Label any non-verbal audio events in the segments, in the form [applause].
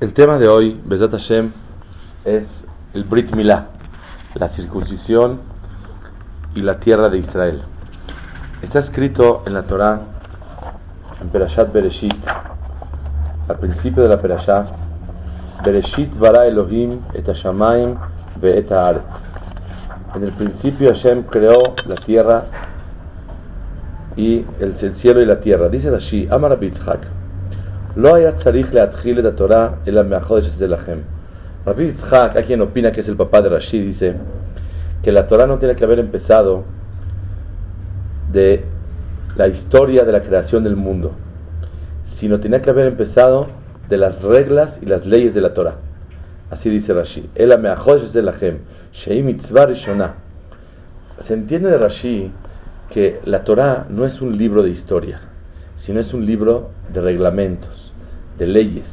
El tema de hoy, Besat Hashem, es el Brit Milá, la circuncisión y la tierra de Israel. Está escrito en la Torah, en Perashat Bereshit, al principio de la Perashat, Bereshit bara Elohim et Hashamayim ve et En el principio Hashem creó la tierra y el cielo y la tierra. Dice Rashi, Amar Bitzhak, lo haya tzarich la Torah el de lachem. Rabbi Yitzhak, a quien opina que es el papá de Rashi, dice que la Torah no tiene que haber empezado de la historia de la creación del mundo, sino tiene que haber empezado de las reglas y las leyes de la Torah. Así dice Rashi. El de lachem, shei mitzvah rishonah. Se entiende de Rashi que la Torah no es un libro de historia, sino es un libro de reglamentos de leyes.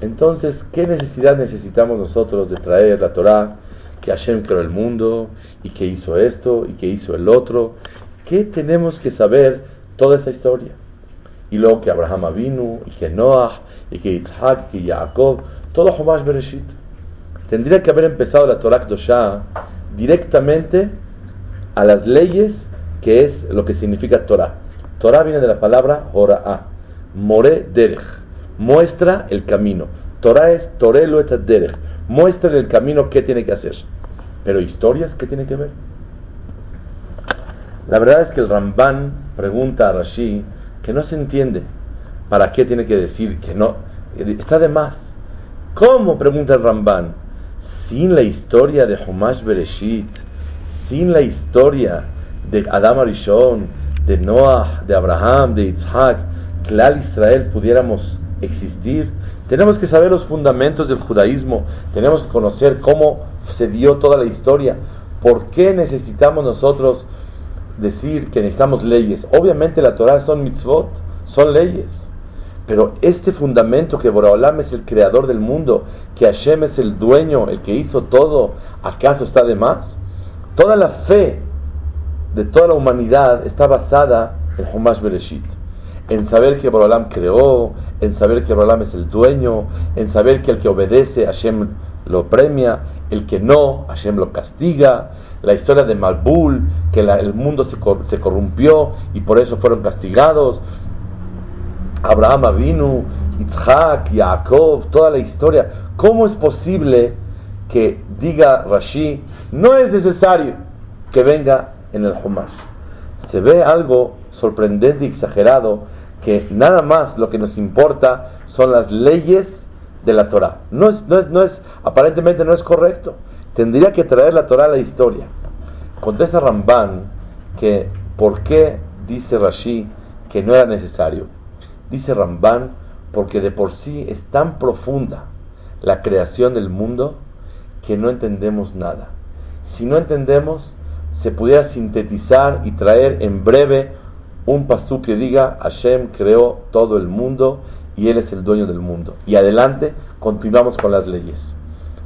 Entonces, ¿qué necesidad necesitamos nosotros de traer la Torah? Que Hashem creó el mundo y que hizo esto y que hizo el otro. ¿Qué tenemos que saber toda esa historia? Y luego que Abraham vino y que Noah y que Isaac y Jacob, todo Homash Bereshit. Tendría que haber empezado la Torah Kdoshah directamente a las leyes que es lo que significa Torah. Torah viene de la palabra Hora'ah, More Derech muestra el camino. Torah es Torelo derech. Muestra el camino que tiene que hacer. Pero historias, ¿qué tiene que ver? La verdad es que el Ramban pregunta a Rashi que no se entiende para qué tiene que decir que no. Está de más. ¿Cómo? pregunta el Ramban. Sin la historia de Humash Bereshit, sin la historia de Adam Arishon, de Noah, de Abraham, de Isaac, que Israel pudiéramos existir. Tenemos que saber los fundamentos del judaísmo, tenemos que conocer cómo se dio toda la historia, por qué necesitamos nosotros decir que necesitamos leyes. Obviamente la Torah son mitzvot, son leyes, pero este fundamento que Boraholam es el creador del mundo, que Hashem es el dueño, el que hizo todo, ¿acaso está de más? Toda la fe de toda la humanidad está basada en Humash Bereshit en saber que Borolam creó, en saber que Borolam es el dueño, en saber que el que obedece Hashem lo premia, el que no, Hashem lo castiga, la historia de Malbul, que el mundo se, se, corrompió y por eso fueron castigados, Abraham Avinu, Isaac, Jacob, toda la historia. ¿Cómo es posible que diga Rashi, no es necesario que venga en el Humash? Se ve algo sorprendente y exagerado que nada más lo que nos importa son las leyes de la Torah. No es, no es, no es, aparentemente no es correcto. Tendría que traer la Torah a la historia. Contesta Ramban que ¿por qué dice Rashi que no era necesario? Dice Ramban porque de por sí es tan profunda la creación del mundo que no entendemos nada. Si no entendemos, se pudiera sintetizar y traer en breve un pasú que diga Hashem creó todo el mundo y Él es el dueño del mundo. Y adelante continuamos con las leyes.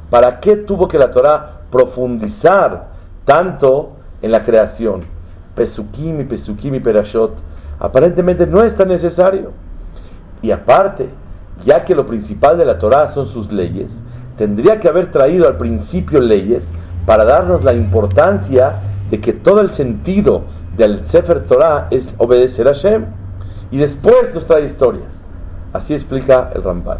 ¿Para qué tuvo que la Torah profundizar tanto en la creación? Pesukim y Pesukim y Perashot. Aparentemente no es tan necesario. Y aparte, ya que lo principal de la Torah son sus leyes, tendría que haber traído al principio leyes para darnos la importancia de que todo el sentido del Sefer Torah es obedecer a Hashem y después nos trae historias. Así explica el Ramban.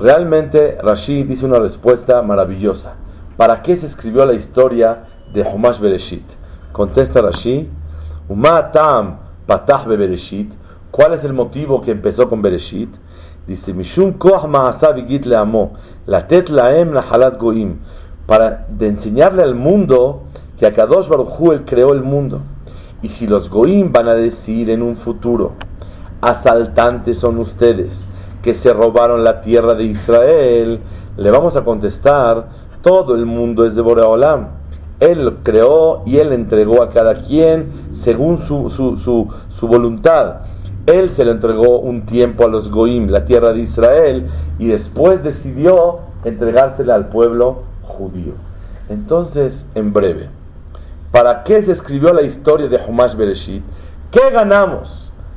Realmente Rashi dice una respuesta maravillosa. ¿Para qué se escribió la historia de Humash Bereshit? Contesta Rashi, Patah. ¿Cuál es el motivo que empezó con Bereshit? Dice, Mishum Koach Ma'asa Vigit Leamo, Latet Laem Nahalat Goim, para de enseñarle al mundo que Akadosh Baruj él creó el mundo. Y si los Goim van a decir en un futuro, asaltantes son ustedes, que se robaron la tierra de Israel, le vamos a contestar, todo el mundo es de Boreolam. Él creó y él entregó a cada quien según su, su, su, su voluntad. Él se le entregó un tiempo a los Goim, la tierra de Israel, y después decidió entregársela al pueblo judío. Entonces, en breve, ¿Para qué se escribió la historia de Humash Bereshit? ¿Qué ganamos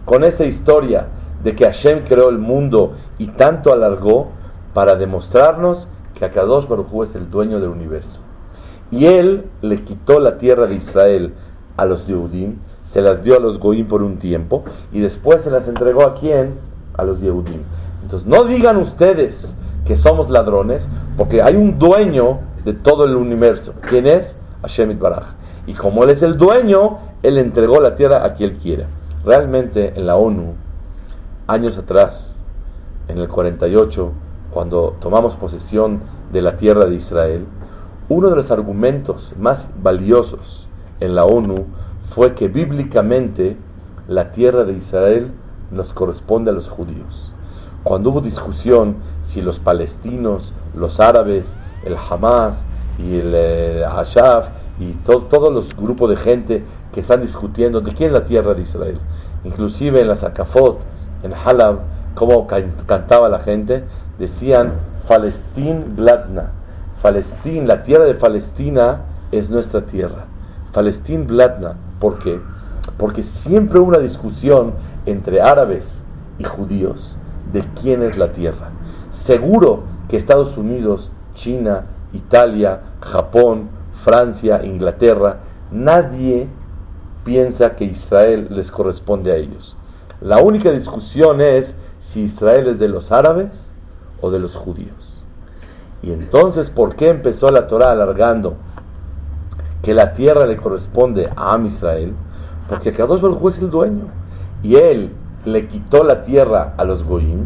con esa historia de que Hashem creó el mundo y tanto alargó para demostrarnos que Akadosh Baruj es el dueño del universo. Y él le quitó la tierra de Israel a los Yehudim, se las dio a los Goim por un tiempo y después se las entregó a quién? A los Yehudim. Entonces no digan ustedes que somos ladrones, porque hay un dueño de todo el universo. ¿Quién es? Hashem Baraj. Y como él es el dueño, él entregó la tierra a quien quiera. Realmente en la ONU, años atrás, en el 48, cuando tomamos posesión de la tierra de Israel, uno de los argumentos más valiosos en la ONU fue que bíblicamente la tierra de Israel nos corresponde a los judíos. Cuando hubo discusión si los palestinos, los árabes, el Hamas y el eh, Hashaf y todos los grupos de gente que están discutiendo de quién es la tierra de Israel, inclusive en la Zakafot, en Halab, como cantaba la gente, decían Palestín Bladna, Palestín, la tierra de Palestina es nuestra tierra. Palestín Bladna, ¿por qué? Porque siempre hubo una discusión entre árabes y judíos de quién es la tierra. Seguro que Estados Unidos, China, Italia, Japón, Francia, Inglaterra, nadie piensa que Israel les corresponde a ellos. La única discusión es si Israel es de los árabes o de los judíos. Y entonces, ¿por qué empezó la Torah alargando que la tierra le corresponde a Am Israel? Porque Kadosh Baruj es el dueño. Y él le quitó la tierra a los Goyim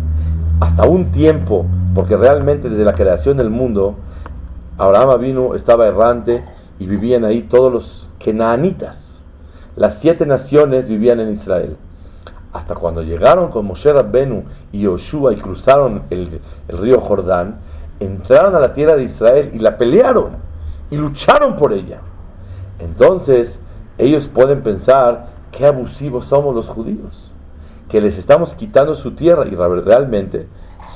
hasta un tiempo, porque realmente desde la creación del mundo, Abraham vino, estaba errante y vivían ahí todos los Kenaanitas. Las siete naciones vivían en Israel. Hasta cuando llegaron con Moshe Rabbenu y Yoshua y cruzaron el, río Jordán, entraron a la tierra de Israel y la pelearon y lucharon por ella. Entonces, ellos pueden pensar qué abusivos somos los judíos, que les estamos quitando su tierra y realmente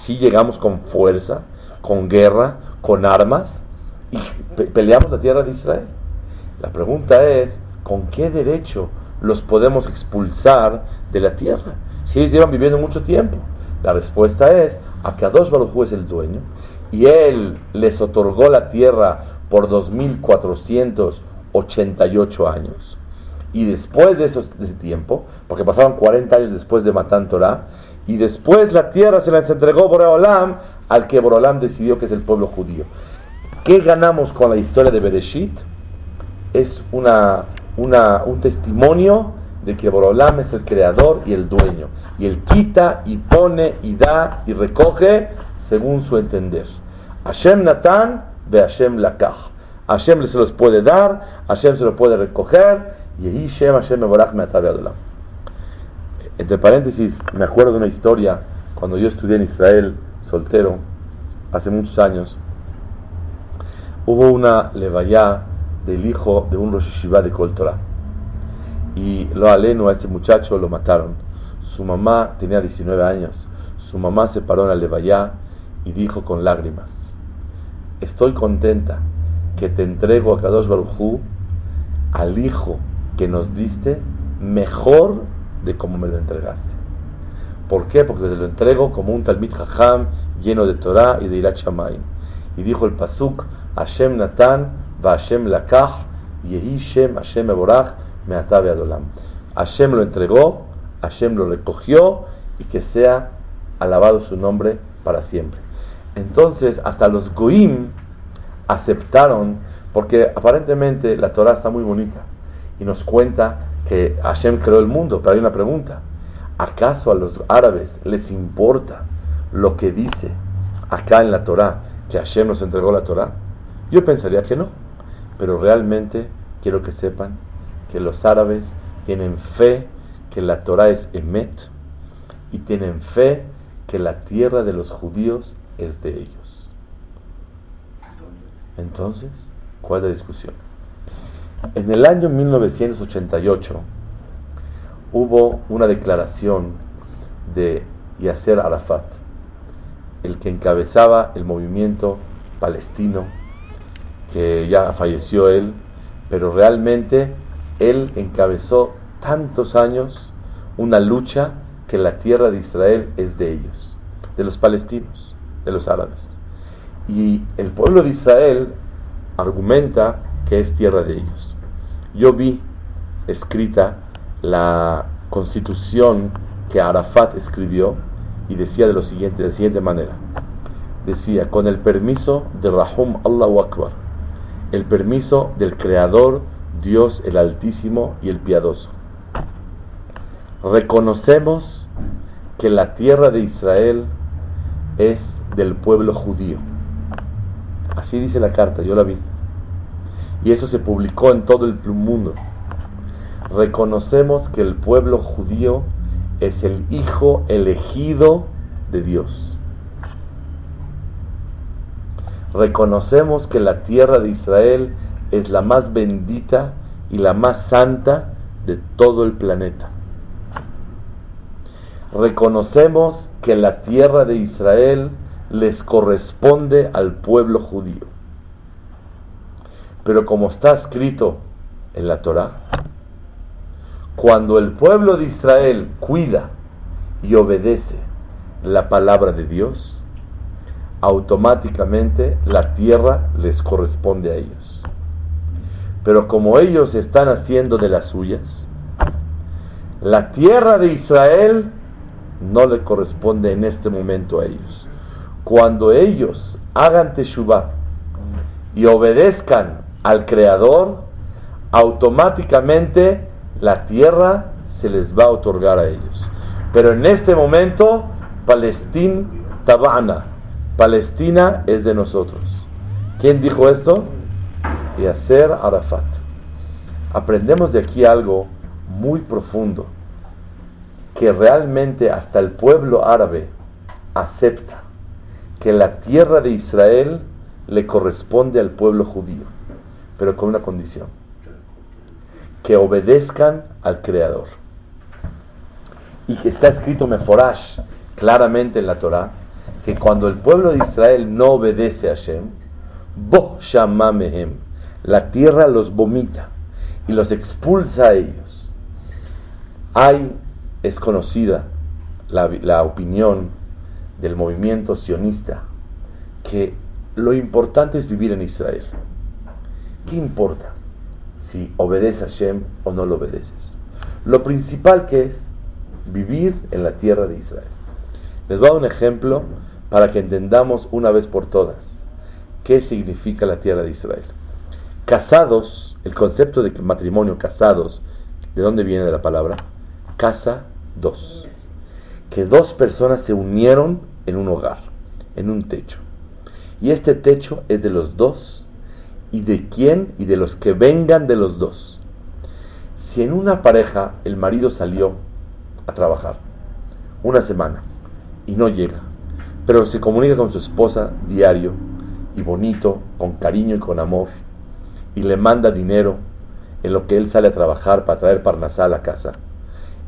si llegamos con fuerza, con guerra, con armas y peleamos la tierra de Israel. La pregunta es, ¿con qué derecho los podemos expulsar de la tierra? Si ellos llevan viviendo mucho tiempo. La respuesta es, Akadosh Baruj es el dueño y él les otorgó la tierra por 2488 años. Y después de, ese tiempo, porque pasaron 40 años después de Matan Torah, y después la tierra se la entregó Boreolam al que Boreolam decidió que es el pueblo judío. ¿Qué ganamos con la historia de Bereshit? Es una, una, un testimonio de que Boreolam es el creador y el dueño. Y él quita y pone y da y recoge según su entender. Hashem Natan de Hashem Lakach. Hashem se los puede dar, Hashem se los puede recoger, y Hashem Adolam. Entre paréntesis, me acuerdo de una historia cuando yo estudié en Israel, soltero, hace muchos años. Hubo una levaya del hijo de un Rosh Hashiva de Kol Y lo aleno a este muchacho lo mataron. Su mamá tenía 19 años. Su mamá se paró en la levaya y dijo con lágrimas: estoy contenta que te entrego a Kadosh Barujú al hijo que nos diste mejor de como me lo entregaste. ¿Por qué? Porque te lo entrego como un Talmid Jajam lleno de Torah y de Irat Shamayim. Y dijo el Pasuk, Hashem Natan, Hashem Lakach, Yehi Shem Hashem Eborach, Meatabe Adolam. Hashem lo entregó, Hashem lo recogió y que sea alabado su nombre para siempre. Entonces, hasta los Goim aceptaron, porque aparentemente la Torah está muy bonita y nos cuenta que Hashem creó el mundo, pero hay una pregunta. ¿Acaso a los árabes les importa lo que dice acá en la Torah, que Hashem nos entregó la Torah? Yo pensaría que no, pero realmente quiero que sepan que los árabes tienen fe que la Torah es Emet y tienen fe que la tierra de los judíos es de ellos. Entonces, ¿cuál es la discusión? En el año 1988 hubo una declaración de Yasser Arafat, el que encabezaba el movimiento palestino, que ya falleció él, pero realmente él encabezó tantos años una lucha que la tierra de Israel es de ellos, de los palestinos, de los árabes. Y el pueblo de Israel argumenta que es tierra de ellos. Yo vi escrita la constitución que Arafat escribió y decía de, lo siguiente, de la siguiente manera. Decía, con el permiso de Rahum Allahu Akbar, el permiso del Creador, Dios el Altísimo y el Piadoso. Reconocemos que la tierra de Israel es del pueblo judío. Así dice la carta, yo la vi. Y eso se publicó en todo el mundo. Reconocemos que el pueblo judío es el hijo elegido de Dios. Reconocemos que la tierra de Israel es la más bendita y la más santa de todo el planeta. Reconocemos que la tierra de Israel les corresponde al pueblo judío. Pero como está escrito en la Torah, cuando el pueblo de Israel cuida y obedece la palabra de Dios, automáticamente la tierra les corresponde a ellos. Pero como ellos están haciendo de las suyas, la tierra de Israel no le corresponde en este momento a ellos. Cuando ellos hagan teshuvah y obedezcan al Creador, automáticamente la tierra se les va a otorgar a ellos. Pero en este momento, Palestina Tabana, Palestina es de nosotros. ¿Quién dijo esto? Yasser Arafat. Aprendemos de aquí algo muy profundo, que realmente hasta el pueblo árabe acepta que la tierra de Israel le corresponde al pueblo judío, pero con una condición, que obedezcan al Creador. Y que está escrito Meforash claramente en la Torah, que cuando el pueblo de Israel no obedece a Hashem, Bo Shamamehem, la tierra los vomita y los expulsa a ellos. Hay, es conocida la, la opinión del movimiento sionista, que lo importante es vivir en Israel. ¿Qué importa si obedeces a Hashem o no lo obedeces? Lo principal que es vivir en la tierra de Israel. Les voy a dar un ejemplo para que entendamos una vez por todas qué significa la tierra de Israel. Casados, el concepto de matrimonio casados, ¿de dónde viene la palabra? Casa dos. Que dos personas se unieron en un hogar, en un techo. Y este techo es de los dos y de quién y de los que vengan de los dos. Si en una pareja el marido salió a trabajar una semana y no llega, pero se comunica con su esposa diario y bonito, con cariño y con amor, y le manda dinero en lo que él sale a trabajar para traer parnasá a casa.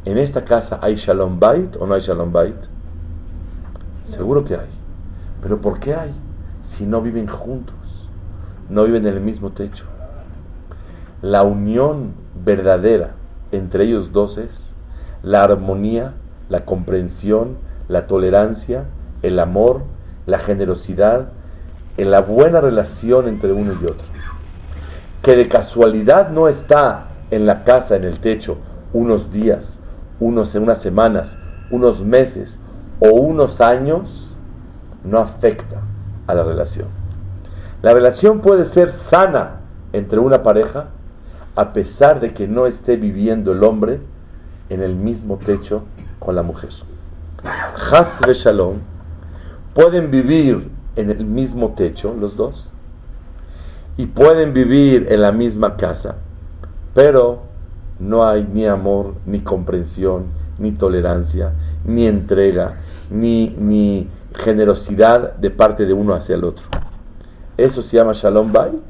¿En esta casa hay shalom bait o no hay shalom bait? Seguro que hay. Pero ¿por qué hay? Si no viven juntos, no viven en el mismo techo. La unión verdadera entre ellos dos es la armonía, la comprensión, la tolerancia, el amor, la generosidad, en la buena relación entre uno y otro. Que de casualidad no está en la casa, en el techo, unos días, unos unas semanas, unos meses o unos años, no afecta a la relación. La relación puede ser sana entre una pareja a pesar de que no esté viviendo el hombre en el mismo techo con la mujer. Has Shalom pueden vivir en el mismo techo los dos y pueden vivir en la misma casa, pero no hay ni amor, ni comprensión, ni tolerancia, ni entrega, ni, generosidad de parte de uno hacia el otro. Eso se llama Shalom Bait,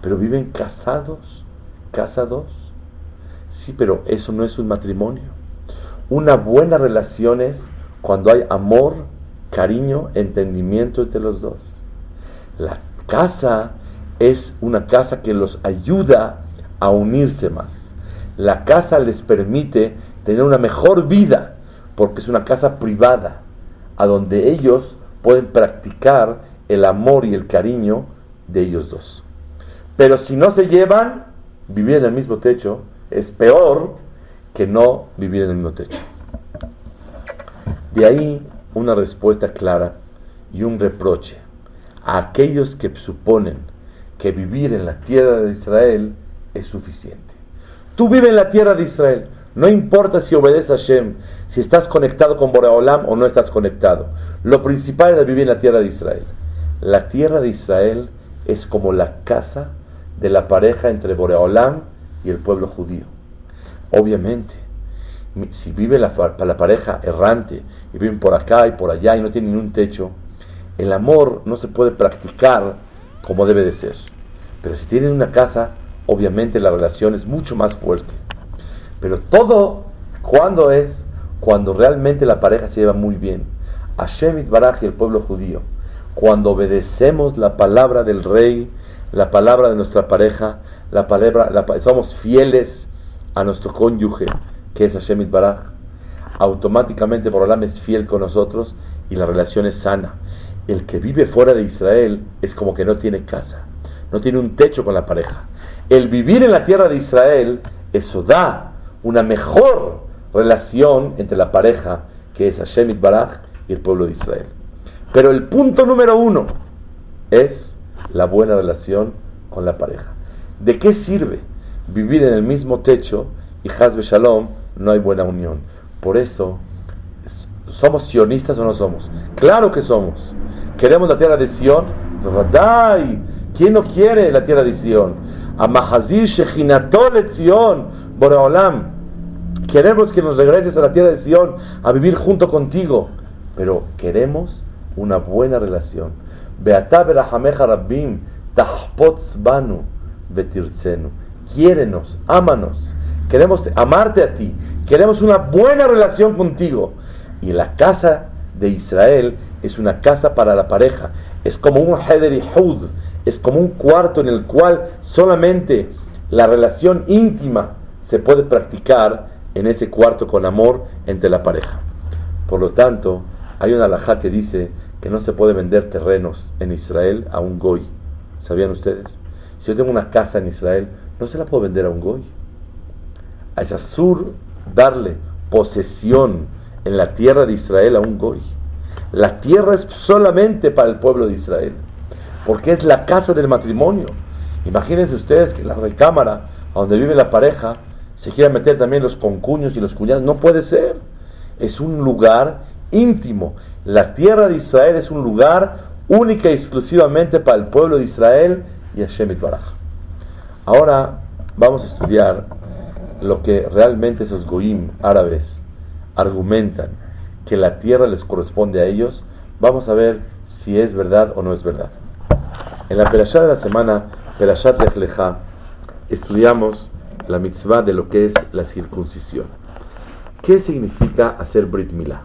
pero viven casados, casados. Sí, pero eso no es un matrimonio. Una buena relación es cuando hay amor, cariño, entendimiento entre los dos. La casa es una casa que los ayuda a unirse más. La casa les permite tener una mejor vida, porque es una casa privada, a donde ellos pueden practicar el amor y el cariño de ellos dos. Pero si no se llevan, vivir en el mismo techo es peor que no vivir en el mismo techo. De ahí una respuesta clara y un reproche a aquellos que suponen que vivir en la tierra de Israel es suficiente. Tú vives en la tierra de Israel, no importa si obedeces a Hashem, si estás conectado con Boreolam o no estás conectado. Lo principal es vivir en la tierra de Israel. La tierra de Israel es como la casa de la pareja entre Boreolam y el pueblo judío. Obviamente, si vive la, la pareja errante y viven por acá y por allá y no tienen un techo, el amor no se puede practicar como debe de ser. Pero si tienen una casa, obviamente la relación es mucho más fuerte. Pero todo, cuando es? Cuando realmente la pareja se lleva muy bien. Hashem Baraj y el pueblo judío, cuando obedecemos la palabra del rey, la palabra de nuestra pareja, la palabra, somos fieles a nuestro cónyuge, que es Hashem Baraj, automáticamente Borolam es fiel con nosotros y la relación es sana el que vive fuera de Israel es como que no tiene casa, no tiene un techo con la pareja. El vivir en la tierra de Israel, eso da una mejor relación entre la pareja, que es Hashem Baraj y el pueblo de Israel. Pero el punto número uno es la buena relación con la pareja. ¿De qué sirve vivir en el mismo techo y Hazbe Shalom no hay buena unión? Por eso, ¿somos sionistas o no somos? Claro que somos. ¿Queremos la tierra de Sion? ¿Quién no quiere la tierra de Sion? Amahazir Shechinatol Sion, Boreolam. Queremos que nos regreses a la tierra de Sion a vivir junto contigo. Pero queremos una buena relación. Beata berahameja rabbim, banu, betircenu. Quiérenos, ámanos. Queremos amarte a ti. Queremos una buena relación contigo. Y la casa de Israel es una casa para la pareja, es como un heder y hud, es como un cuarto en el cual solamente la relación íntima se puede practicar en ese cuarto con amor entre la pareja. Por lo tanto, hay una alajá que dice que no se puede vender terrenos en Israel a un goy. ¿Sabían ustedes? Si yo tengo una casa en Israel, no se la puedo vender a un goy. A sur darle posesión en la tierra de Israel a un goy. La tierra es solamente para el pueblo de Israel, porque es la casa del matrimonio. Imagínense ustedes que la recámara, donde vive la pareja, se quiera meter también los concuños y los cuñados. No puede ser. Es un lugar íntimo. La tierra de Israel es un lugar única y exclusivamente para el pueblo de Israel y Hashem Baraj. Ahora vamos a estudiar lo que realmente esos goim árabes argumentan que la tierra les corresponde a ellos, vamos a ver si es verdad o no es verdad. En la Perashá de la semana, Perashat Lech estudiamos la mitzvah de lo que es la circuncisión. ¿Qué significa hacer Brit Milá?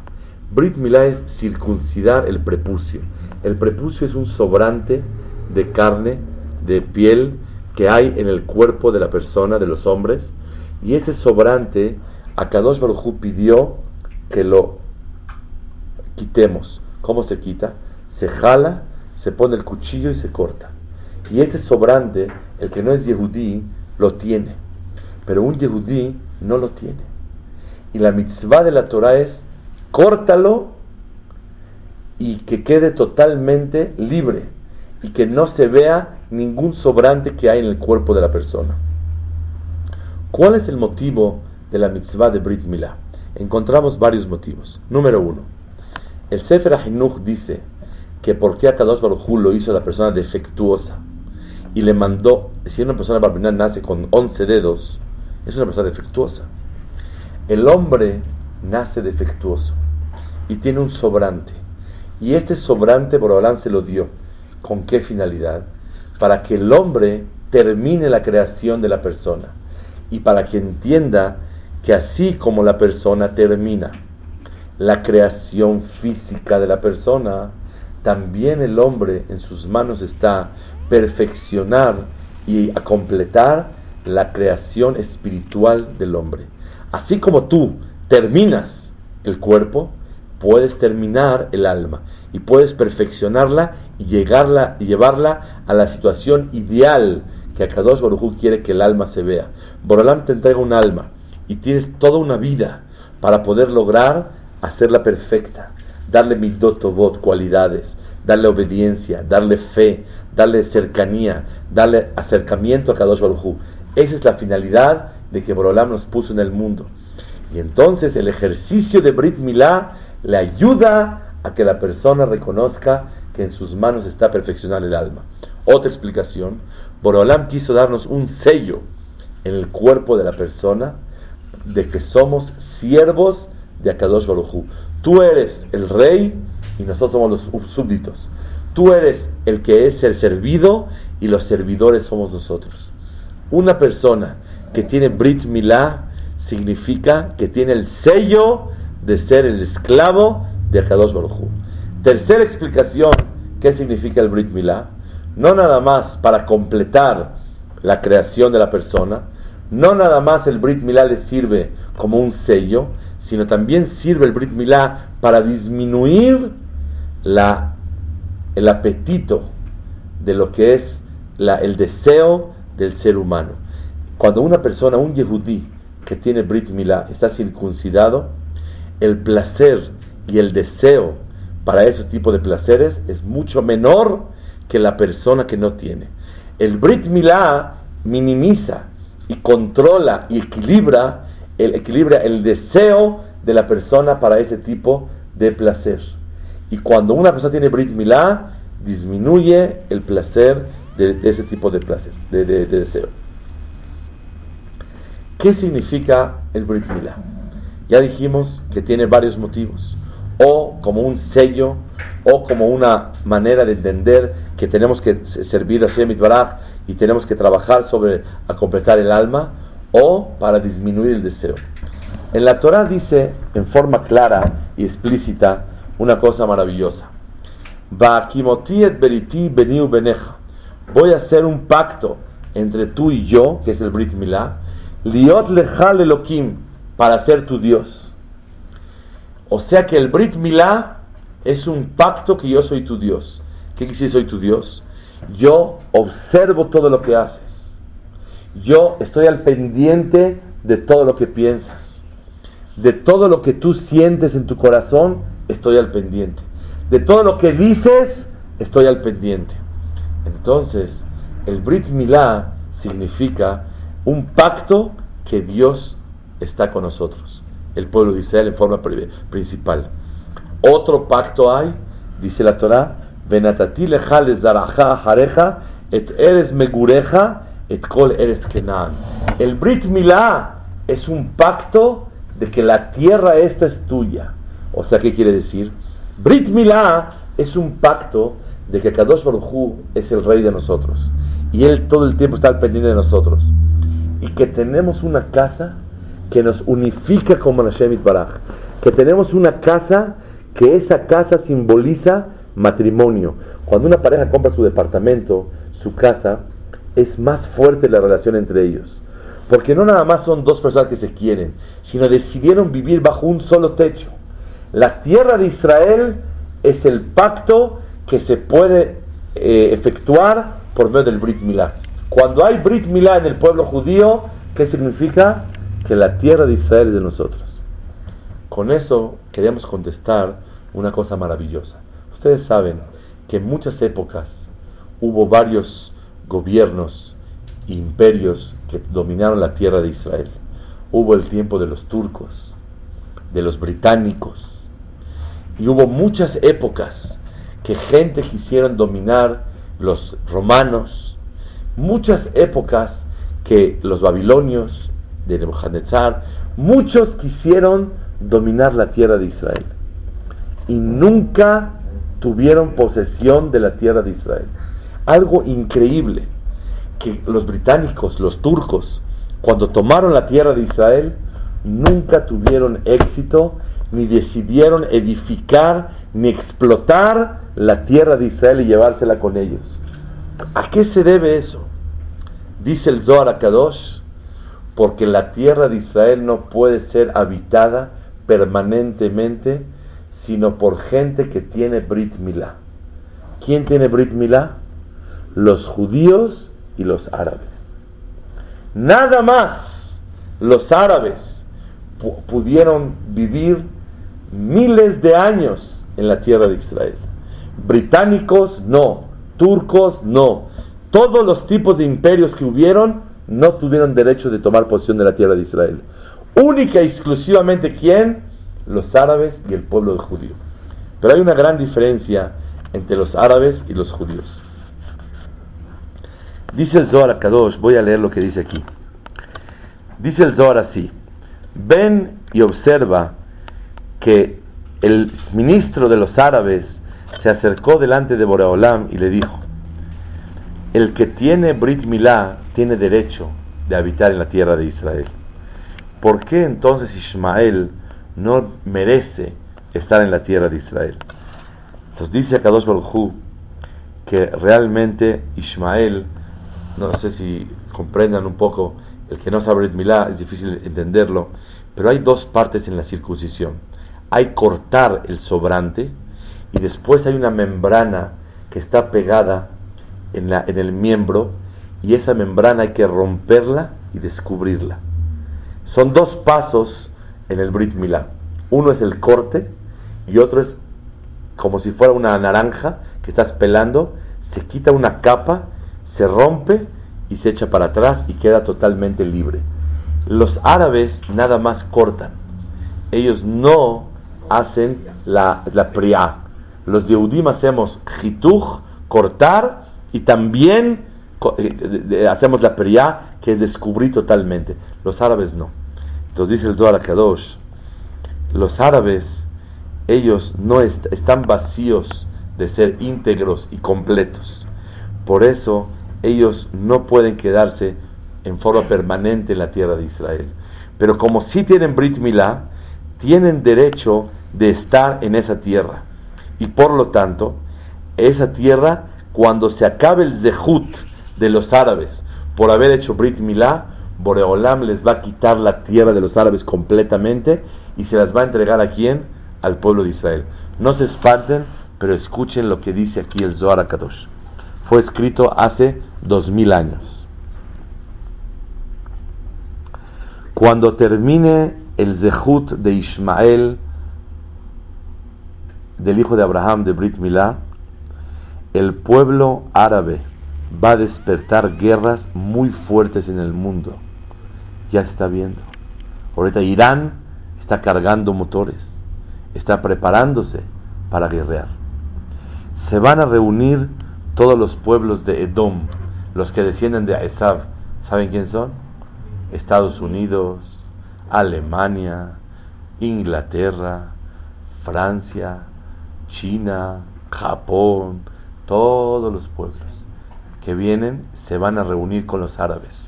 Brit Milá es circuncidar el prepucio. El prepucio es un sobrante de carne, de piel que hay en el cuerpo de la persona, de los hombres, y ese sobrante, Akadosh Baruj pidió que lo quitemos. ¿Cómo se quita? Se jala, se pone el cuchillo y se corta. Y ese sobrante, el que no es yehudí, lo tiene. Pero un yehudí no lo tiene. Y la mitzvah de la Torah es, córtalo y que quede totalmente libre. Y que no se vea ningún sobrante que hay en el cuerpo de la persona. ¿Cuál es el motivo de la mitzvah de Brit Milah? Encontramos varios motivos. Número uno, el Sefer Ahinuch dice que por qué Akadosh Baruj lo hizo la persona defectuosa y le mandó, si una persona barbinal nace con 11 dedos, es una persona defectuosa. El hombre nace defectuoso y tiene un sobrante. Y este sobrante Borolán se lo dio. ¿Con qué finalidad? Para que el hombre termine la creación de la persona y para que entienda que así como la persona termina la creación física de la persona, también el hombre en sus manos está perfeccionar y a completar la creación espiritual del hombre. Así como tú terminas el cuerpo, puedes terminar el alma y puedes perfeccionarla y llegarla y llevarla a la situación ideal que Akadosh Baruj quiere que el alma se vea. Borolam te entrega un alma y tienes toda una vida para poder lograr hacerla perfecta, darle midotobot, cualidades, darle obediencia, darle fe, darle cercanía, darle acercamiento a Kadosh Baruj Esa es la finalidad de que Borolam nos puso en el mundo. Y entonces el ejercicio de Brit Milá le ayuda a que la persona reconozca que en sus manos está perfeccionar el alma. Otra explicación, Borolam quiso darnos un sello en el cuerpo de la persona de que somos siervos de Akadosh Baruj Tú eres el rey y nosotros somos los súbditos. Tú eres el que es el servido y los servidores somos nosotros. Una persona que tiene Brit Milá significa que tiene el sello de ser el esclavo de Akadosh Baruj Tercera explicación, ¿qué significa el Brit Milá? No nada más para completar la creación de la persona, no nada más el Brit Milá le sirve como un sello, sino también sirve el Brit Milá para disminuir la, el apetito de lo que es la, el deseo del ser humano. Cuando una persona, un yehudí que tiene Brit Milá, está circuncidado, el placer y el deseo para ese tipo de placeres es mucho menor que la persona que no tiene. El Brit Milá minimiza y controla y equilibra el, equilibra el deseo de la persona para ese tipo de placer. Y cuando una persona tiene Brit Milá, disminuye el placer de, ese tipo de placer, de, deseo. ¿Qué significa el Brit Milá? Ya dijimos que tiene varios motivos, o como un sello, o como una manera de entender que tenemos que servir a Shemit Baraj y tenemos que trabajar sobre a completar el alma, o para disminuir el deseo. En la Torah dice en forma clara y explícita una cosa maravillosa. Voy a hacer un pacto entre tú y yo, que es el Brit Milá, liot lechal elokim, para ser tu Dios. O sea que el Brit Milá es un pacto que yo soy tu Dios. ¿Qué quiere soy tu Dios? Yo observo todo lo que haces. Yo estoy al pendiente de todo lo que piensas. De todo lo que tú sientes en tu corazón, estoy al pendiente. De todo lo que dices, estoy al pendiente. Entonces, el Brit Milá significa un pacto que Dios está con nosotros, el pueblo de Israel en forma principal. Otro pacto hay, dice la Benatati hareja et eres megureja et kol eres kenan. El Brit Milá es un pacto de que la tierra esta es tuya. O sea, ¿qué quiere decir? Brit Milá es un pacto de que Kadosh Baruj es el rey de nosotros. Y él todo el tiempo está al pendiente de nosotros. Y que tenemos una casa que nos unifica como Hashem Baraj. Que tenemos una casa que esa casa simboliza matrimonio. Cuando una pareja compra su departamento, su casa, es más fuerte la relación entre ellos. Porque no nada más son dos personas que se quieren, sino decidieron vivir bajo un solo techo. La tierra de Israel es el pacto que se puede eh, efectuar por medio del Brit Milá. Cuando hay Brit Milá en el pueblo judío, ¿qué significa? Que la tierra de Israel es de nosotros. Con eso queríamos contestar una cosa maravillosa. Ustedes saben que en muchas épocas hubo varios gobiernos, imperios que dominaron la tierra de Israel. Hubo el tiempo de los turcos, de los británicos, y hubo muchas épocas que gente quisieron dominar los romanos, muchas épocas que los babilonios de Nebuchadnezzar, muchos quisieron dominar la tierra de Israel y nunca tuvieron posesión de la tierra de Israel. Algo increíble que los británicos, los turcos, cuando tomaron la tierra de Israel, nunca tuvieron éxito, ni decidieron edificar, ni explotar la tierra de Israel y llevársela con ellos. ¿A qué se debe eso? Dice el Zohar Kadosh, porque la tierra de Israel no puede ser habitada permanentemente, sino por gente que tiene Brit Milá. ¿Quién tiene Brit Milá? Los judíos y los árabes. Nada más los árabes pudieron vivir miles de años en la tierra de Israel. Británicos no, turcos no. Todos los tipos de imperios que hubieron no tuvieron derecho de tomar posesión de la tierra de Israel. Única y exclusivamente quién? Los árabes y el pueblo judío. Pero hay una gran diferencia entre los árabes y los judíos. Dice el Zohar Kadosh, voy a leer lo que dice aquí. Dice el Zohar así: Ven y observa que el ministro de los árabes se acercó delante de Boreolam y le dijo: El que tiene Brit Milá tiene derecho de habitar en la tierra de Israel. ¿Por qué entonces Ismael no merece estar en la tierra de Israel? Entonces dice a Kadosh que realmente Ismael, no sé si comprendan un poco, el que no sabe Milá es difícil entenderlo, pero hay dos partes en la circuncisión. Hay cortar el sobrante y después hay una membrana que está pegada en, la, en el miembro y esa membrana hay que romperla y descubrirla. Son dos pasos en el Brit Milá. Uno es el corte y otro es como si fuera una naranja que estás pelando, se quita una capa, se rompe y se echa para atrás y queda totalmente libre. Los árabes nada más cortan. Ellos no hacen la, la priá. Los de hacemos jituj, cortar, y también eh, hacemos la priá, que es descubrir totalmente. Los árabes no. Entonces dice el Zohar Kadosh, los árabes, ellos no están vacíos de ser íntegros y completos. Por eso ellos no pueden quedarse en forma permanente en la tierra de Israel. Pero como sí tienen Brit Milá, tienen derecho de estar en esa tierra. Y por lo tanto, esa tierra, cuando se acabe el Zehut de los árabes por haber hecho Brit Milá, Boreolam les va a quitar la tierra de los árabes completamente y se las va a entregar a quién? Al pueblo de Israel. No se espanten, pero escuchen lo que dice aquí el Zohar Kadosh. Fue escrito hace dos mil años. Cuando termine el Zehut de Ismael, del hijo de Abraham de Brit Milá, el pueblo árabe va a despertar guerras muy fuertes en el mundo. Ya se está viendo. Ahorita Irán está cargando motores, está preparándose para guerrear. Se van a reunir todos los pueblos de Edom, los que descienden de Esav. ¿Saben quién son? Estados Unidos, Alemania, Inglaterra, Francia, China, Japón, todos los pueblos que vienen se van a reunir con los árabes.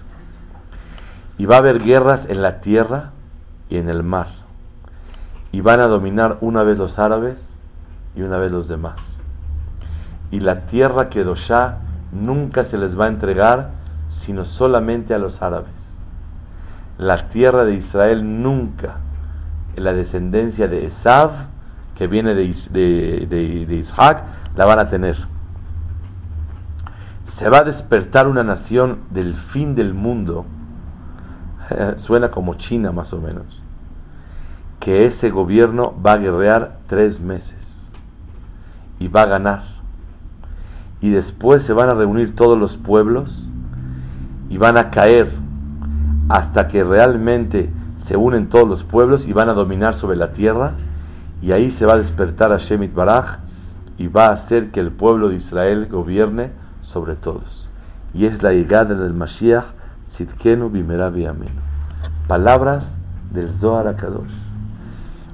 Y va a haber guerras en la tierra y en el mar. Y van a dominar una vez los árabes y una vez los demás. Y la tierra que ya nunca se les va a entregar sino solamente a los árabes. La tierra de Israel nunca, la descendencia de Esav, que viene de, de, de Isaac, la van a tener se va a despertar una nación del fin del mundo, [laughs] suena como China más o menos, que ese gobierno va a guerrear tres meses y va a ganar. Y después se van a reunir todos los pueblos y van a caer hasta que realmente se unen todos los pueblos y van a dominar sobre la tierra. Y ahí se va a despertar a Shemit Baraj y va a hacer que el pueblo de Israel gobierne sobre todos. Y es la llegada del Mashiach, Sitkenu Bimerabi Amenu. Palabras del Zohar Akadosh.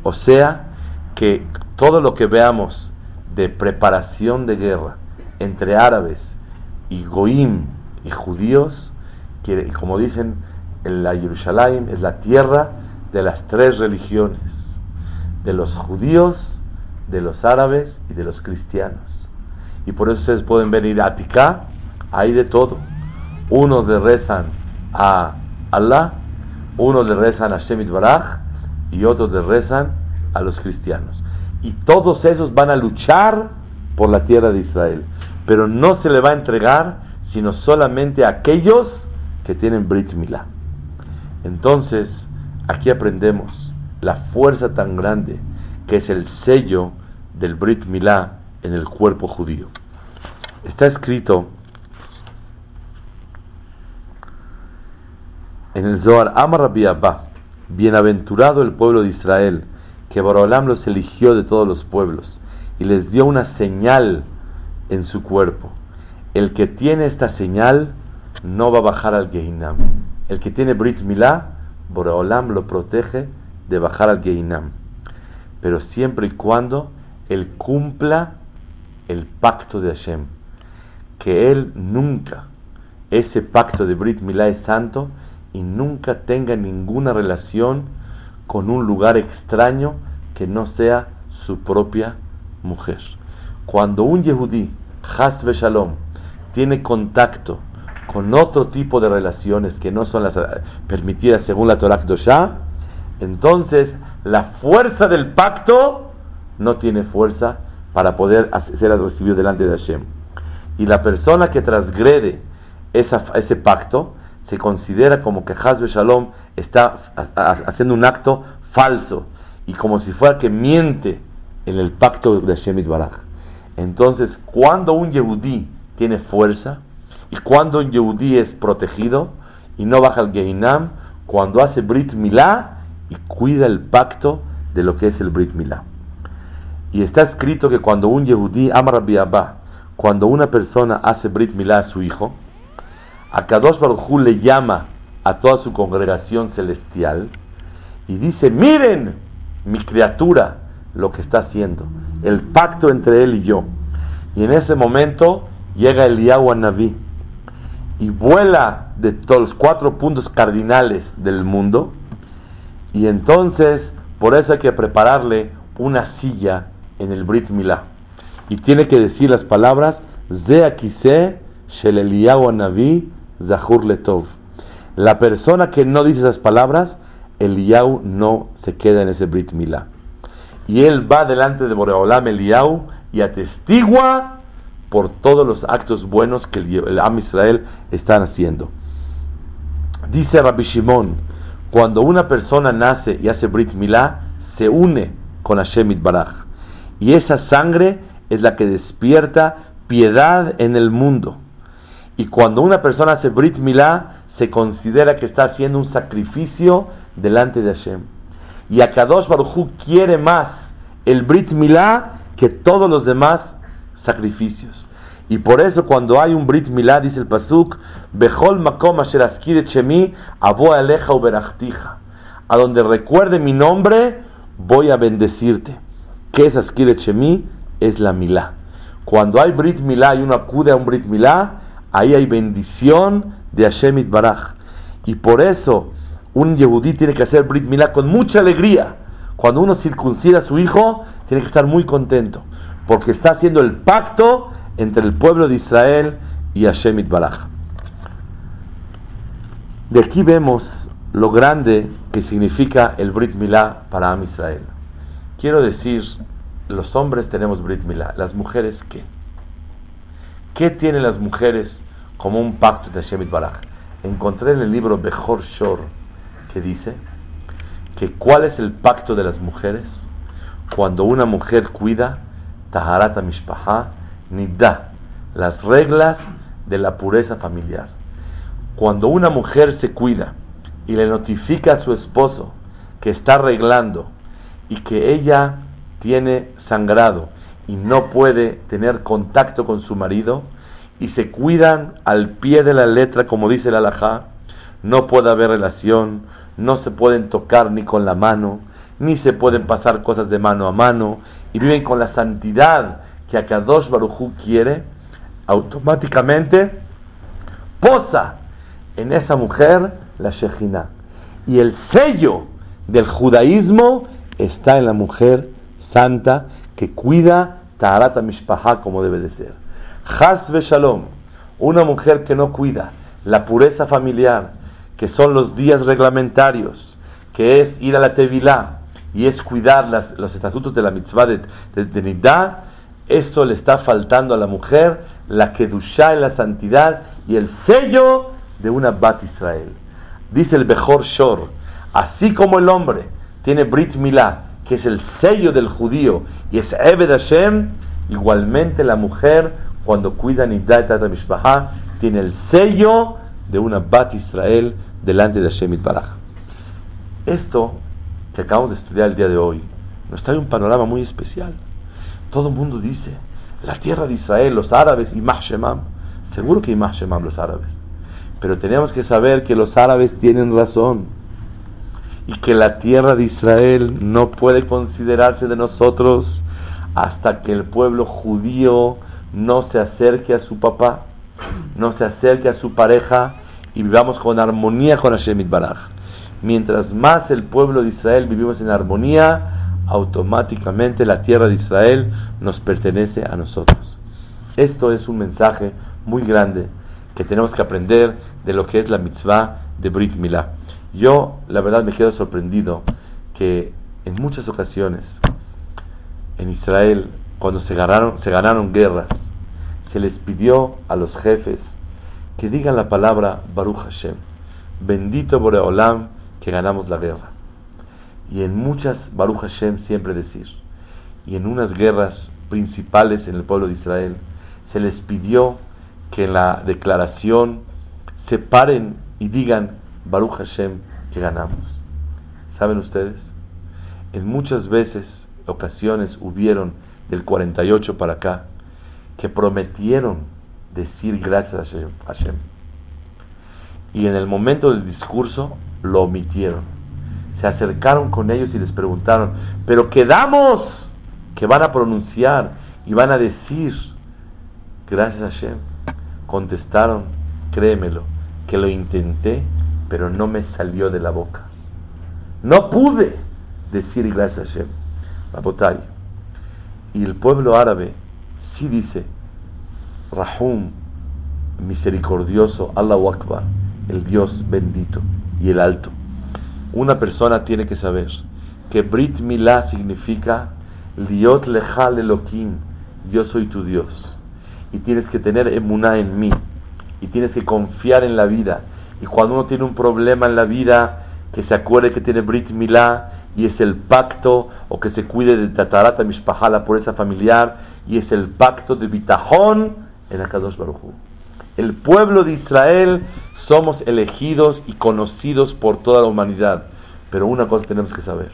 O sea, que todo lo que veamos de preparación de guerra entre árabes y goim y judíos, que como dicen en la Jerusalén es la tierra de las tres religiones, de los judíos, de los árabes y de los cristianos. Y por eso ustedes pueden ver ir a Ticá, hay de todo. Unos le rezan a Allah, unos le rezan a Shemit Baraj, y otros le rezan a los cristianos. Y todos esos van a luchar por la tierra de Israel. Pero no se le va a entregar sino solamente a aquellos que tienen Brit Milá. Entonces, aquí aprendemos la fuerza tan grande que es el sello del Brit Milá en el cuerpo judío. Está escrito en el Zohar, Amar Rabbi Abba, bienaventurado el pueblo de Israel, que Borolam los eligió de todos los pueblos y les dio una señal en su cuerpo. El que tiene esta señal no va a bajar al Gehinam. El que tiene Brit Milá, Borolam lo protege de bajar al Geinam, pero siempre y cuando él cumpla el pacto de Hashem, que él nunca, ese pacto de Brit Milá es santo y nunca tenga ninguna relación con un lugar extraño que no sea su propia mujer. Cuando un Yehudí, Hasbe Shalom, tiene contacto con otro tipo de relaciones que no son las permitidas según la Torah Dosha, entonces la fuerza del pacto no tiene fuerza para poder ser recibido delante de Hashem. Y la persona que transgrede ese pacto se considera como que Hazbe Shalom está haciendo un acto falso y como si fuera que miente en el pacto de Hashem Baraj. Entonces, cuando un Yehudí tiene fuerza y cuando un Yehudí es protegido y no baja al Geinam, cuando hace Brit Milá, y cuida el pacto de lo que es el Brit Milá. Y está escrito que cuando un Yehudí, Amar Abba, cuando una persona hace Brit Milá a su hijo, a Kadosh Baruj le llama a toda su congregación celestial y dice, miren mi criatura lo que está haciendo, el pacto entre él y yo. Y en ese momento llega Eliyahu Naví y vuela de todos los cuatro puntos cardinales del mundo y entonces, por eso hay que prepararle una silla en el Brit Milá. Y tiene que decir las palabras, Ze akise shel Navi zahur letov. La persona que no dice esas palabras, Eliyahu no se queda en ese Brit Milá. Y él va delante de Boreolam Eliyahu y atestigua por todos los actos buenos que el, Am Israel están haciendo. Dice Rabbi Shimon, cuando una persona nace y hace Brit Milá, se une con Hashem Baraj. Y esa sangre es la que despierta piedad en el mundo. Y cuando una persona hace Brit Milá, se considera que está haciendo un sacrificio delante de Hashem. Y Akadosh Baruj quiere más el Brit Milá que todos los demás sacrificios. Y por eso cuando hay un Brit Milá, dice el Pasuk, Bechol makom asher shemi, abo aleja uberachtija. A donde recuerde mi nombre, voy a bendecirte. ¿Qué es askiret shemi? Es la milá. Cuando hay Brit Milá y uno acude a un Brit Milá, ahí hay bendición de Hashem Baraj. Y por eso un Yehudí tiene que hacer Brit Milá con mucha alegría. Cuando uno circuncida a su hijo, tiene que estar muy contento. Porque está haciendo el pacto entre el pueblo de Israel y Hashem Baraj. De aquí vemos lo grande que significa el Brit Milá para Am Israel. Quiero decir, los hombres tenemos Brit Milá, las mujeres qué? ¿Qué tienen las mujeres como un pacto de Hashem Baraj? Encontré en el libro Bechor Shor que dice que cuál es el pacto de las mujeres cuando una mujer cuida Taharata Mishpaha Nidda, las reglas de la pureza familiar. Cuando una mujer se cuida y le notifica a su esposo que está arreglando y que ella tiene sangrado y no puede tener contacto con su marido y se cuidan al pie de la letra como dice el alajá, no puede haber relación, no se pueden tocar ni con la mano, ni se pueden pasar cosas de mano a mano y viven con la santidad que Akadosh Barujú quiere, automáticamente posa en esa mujer la Shejina. Y el sello del judaísmo está en la mujer santa que cuida Taharata Mishpaha como debe de ser. Hasbe Shalom, una mujer que no cuida la pureza familiar, que son los días reglamentarios, que es ir a la Tevilá, y es cuidar los estatutos de la mitzvah de, de, Nidá, esto le está faltando a la mujer la kedushá la santidad y el sello de una Bat Israel. Dice el Bejor Shor, así como el hombre tiene Brit Milá, que es el sello del judío, y es Eved Hashem, igualmente la mujer, cuando cuida Nidá y Mishpaha, tiene el sello de una Bat Israel delante de Hashem Baraj. Esto que acabamos de estudiar el día de hoy nos trae un panorama muy especial. Todo el mundo dice, la tierra de Israel, los árabes, y Shemam. Seguro que Imah Shemam los árabes. Pero tenemos que saber que los árabes tienen razón y que la tierra de Israel no puede considerarse de nosotros hasta que el pueblo judío no se acerque a su papá, no se acerque a su pareja y vivamos con armonía con Hashem Baraj. Mientras más el pueblo de Israel vivimos en armonía, automáticamente la tierra de Israel nos pertenece a nosotros. Esto es un mensaje muy grande que tenemos que aprender de lo que es la mitzvah de Brit Milá. Yo, la verdad, me quedo sorprendido que en muchas ocasiones en Israel, cuando se ganaron, se ganaron guerras, se les pidió a los jefes que digan la palabra Baruch Hashem, bendito Boreolam que ganamos la guerra. Y en muchas Baruch Hashem siempre decir, y en unas guerras principales en el pueblo de Israel, se les pidió que en la declaración se paren y digan Baruch Hashem que ganamos. ¿Saben ustedes? En muchas veces, ocasiones hubieron del 48 para acá, que prometieron decir gracias a Hashem. Y en el momento del discurso lo omitieron. Se acercaron con ellos y les preguntaron, pero quedamos que van a pronunciar y van a decir gracias a Hashem. Contestaron, créemelo, que lo intenté, pero no me salió de la boca. No pude decir gracias a Hashem. Y el pueblo árabe sí dice, Rahum, misericordioso, Allah Akbar, el Dios bendito y el alto. Una persona tiene que saber que Brit Milá significa Liot Lechal Elohim, yo soy tu Dios y tienes que tener emuná en mí y tienes que confiar en la vida y cuando uno tiene un problema en la vida que se acuerde que tiene Brit Milá y es el pacto o que se cuide de Tatarata Mishpaha, la pureza familiar y es el pacto de Bitajón en Akadosh Baruj El pueblo de Israel somos elegidos y conocidos por toda la humanidad, pero una cosa tenemos que saber.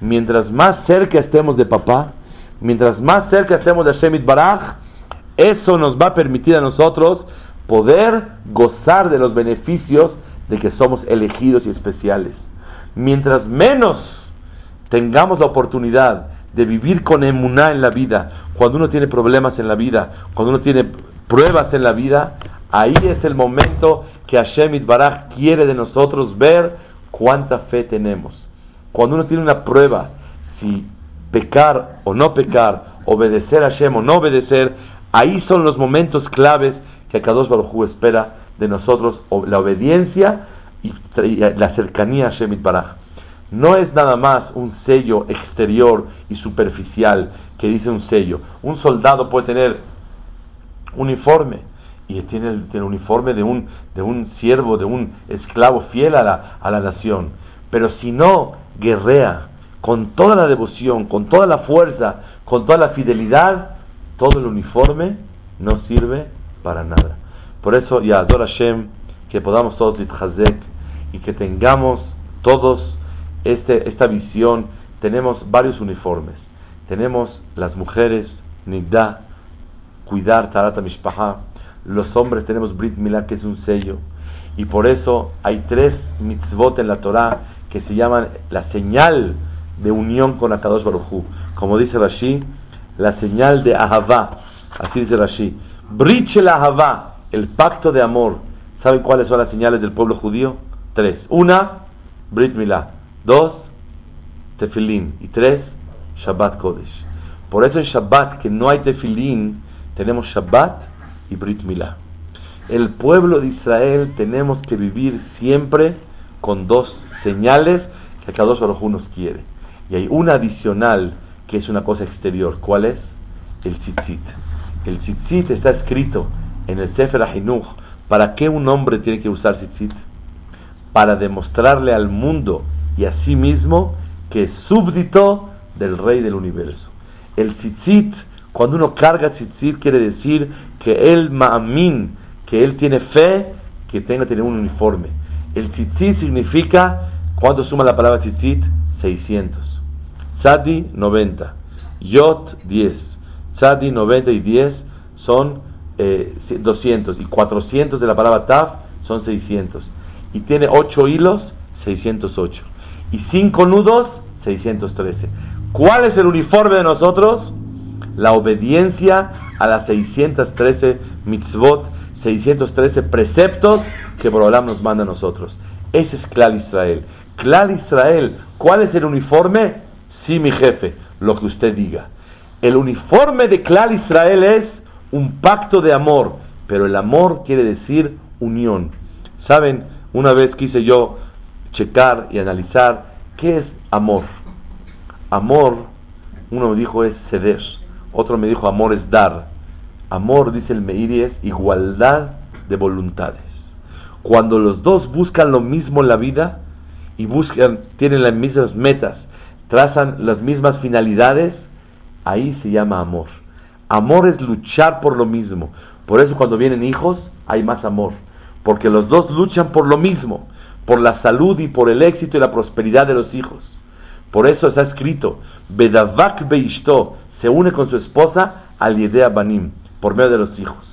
Mientras más cerca estemos de papá, mientras más cerca estemos de Shemit Baraj, eso nos va a permitir a nosotros poder gozar de los beneficios de que somos elegidos y especiales. Mientras menos tengamos la oportunidad de vivir con emuná en la vida, cuando uno tiene problemas en la vida, cuando uno tiene pruebas en la vida, ahí es el momento que Hashem Baraj quiere de nosotros ver cuánta fe tenemos. Cuando uno tiene una prueba, si pecar o no pecar, obedecer a Hashem o no obedecer, Ahí son los momentos claves que Kadosh Baruj espera de nosotros, la obediencia y la cercanía a Shemit Baraj. No es nada más un sello exterior y superficial que dice un sello. Un soldado puede tener uniforme y tiene el, uniforme de un, de un siervo, de un esclavo fiel a la, a la nación. Pero si no guerrea con toda la devoción, con toda la fuerza, con toda la fidelidad, todo el uniforme no sirve para nada. Por eso, ya adora Hashem, que podamos todos y que tengamos todos este, esta visión. Tenemos varios uniformes. Tenemos las mujeres, Nidda, cuidar Tarata Mishpaha. Los hombres tenemos Brit Milá, que es un sello. Y por eso hay tres mitzvot en la Torah que se llaman la señal de unión con Akadosh Baruj Como dice Rashi, la señal de Ahavá, así dice Rashi. Brit la Ahavá, el pacto de amor. ¿Saben cuáles son las señales del pueblo judío? Tres. Una, Brit Milá. Dos, Tefilín. Y tres, Shabbat Kodesh. Por eso en Shabbat, que no hay Tefilín, tenemos Shabbat y Brit Milá. El pueblo de Israel tenemos que vivir siempre con dos señales que cada dos nos quiere. Y hay una adicional que es una cosa exterior. ¿Cuál es? El tzitzit. El tzitzit está escrito en el Sefer Ahinuch. ¿Para qué un hombre tiene que usar tzitzit? Para demostrarle al mundo y a sí mismo que es súbdito del rey del universo. El tzitzit, cuando uno carga tzitzit, quiere decir que él ma'amin, que él tiene fe, que tenga un uniforme. El tzitzit significa, ¿cuánto suma la palabra tzitzit? 600. Tzadi 90. Yot 10. Tzadi 90 y 10 son 200. Eh, y 400 de la palabra taf son 600. Y tiene 8 hilos, 608. Y 5 nudos, 613. ¿Cuál es el uniforme de nosotros? La obediencia a las 613 mitzvot, 613 preceptos que Borolam nos manda a nosotros. Ese es Clal Israel. Clal Israel, ¿cuál es el uniforme? Sí, mi jefe, lo que usted diga. El uniforme de Clal Israel es un pacto de amor, pero el amor quiere decir unión. Saben, una vez quise yo checar y analizar qué es amor. Amor, uno me dijo es ceder, otro me dijo amor es dar. Amor, dice el Meiri, es igualdad de voluntades. Cuando los dos buscan lo mismo en la vida y buscan, tienen las mismas metas, trazan las mismas finalidades, ahí se llama amor. Amor es luchar por lo mismo. Por eso cuando vienen hijos hay más amor. Porque los dos luchan por lo mismo, por la salud y por el éxito y la prosperidad de los hijos. Por eso está escrito, Bedavak Beishto se une con su esposa al Yedea Banim, por medio de los hijos.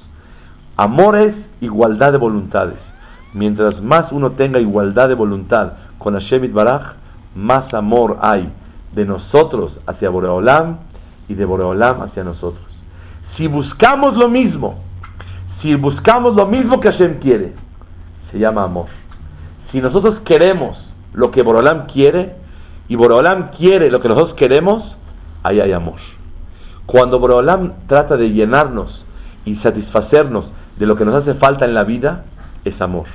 Amor es igualdad de voluntades. Mientras más uno tenga igualdad de voluntad con Hashem Baraj, más amor hay de nosotros hacia Boreolam y de Boreolam hacia nosotros. Si buscamos lo mismo, si buscamos lo mismo que Hashem quiere, se llama amor. Si nosotros queremos lo que Boreolam quiere y Boreolam quiere lo que nosotros queremos, ahí hay amor. Cuando Boreolam trata de llenarnos y satisfacernos de lo que nos hace falta en la vida, es amor.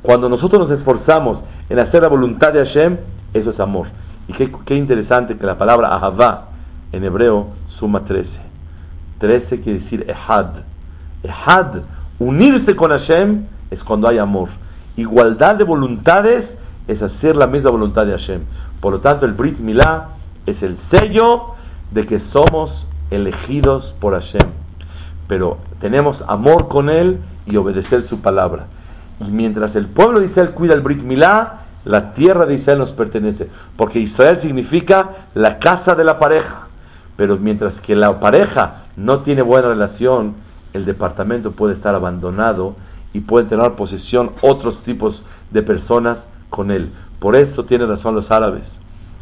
Cuando nosotros nos esforzamos en hacer la voluntad de Hashem, eso es amor. Y qué, interesante que la palabra Ahavá en hebreo suma 13. 13 quiere decir Ehad. Ehad, unirse con Hashem, es cuando hay amor. Igualdad de voluntades es hacer la misma voluntad de Hashem. Por lo tanto, el Brit Milá es el sello de que somos elegidos por Hashem. Pero tenemos amor con Él y obedecer su palabra. Y mientras el pueblo de Israel cuida el Brit Milá, la tierra de Israel nos pertenece. Porque Israel significa la casa de la pareja. Pero mientras que la pareja no tiene buena relación, el departamento puede estar abandonado y pueden tener posesión otros tipos de personas con él. Por eso tienen razón los árabes,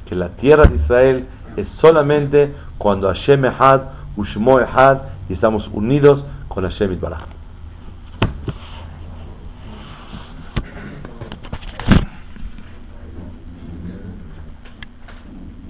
que la tierra de Israel es solamente cuando Hashem Ehad, Ushmo Ehad, y estamos unidos con Hashem Itbaraj.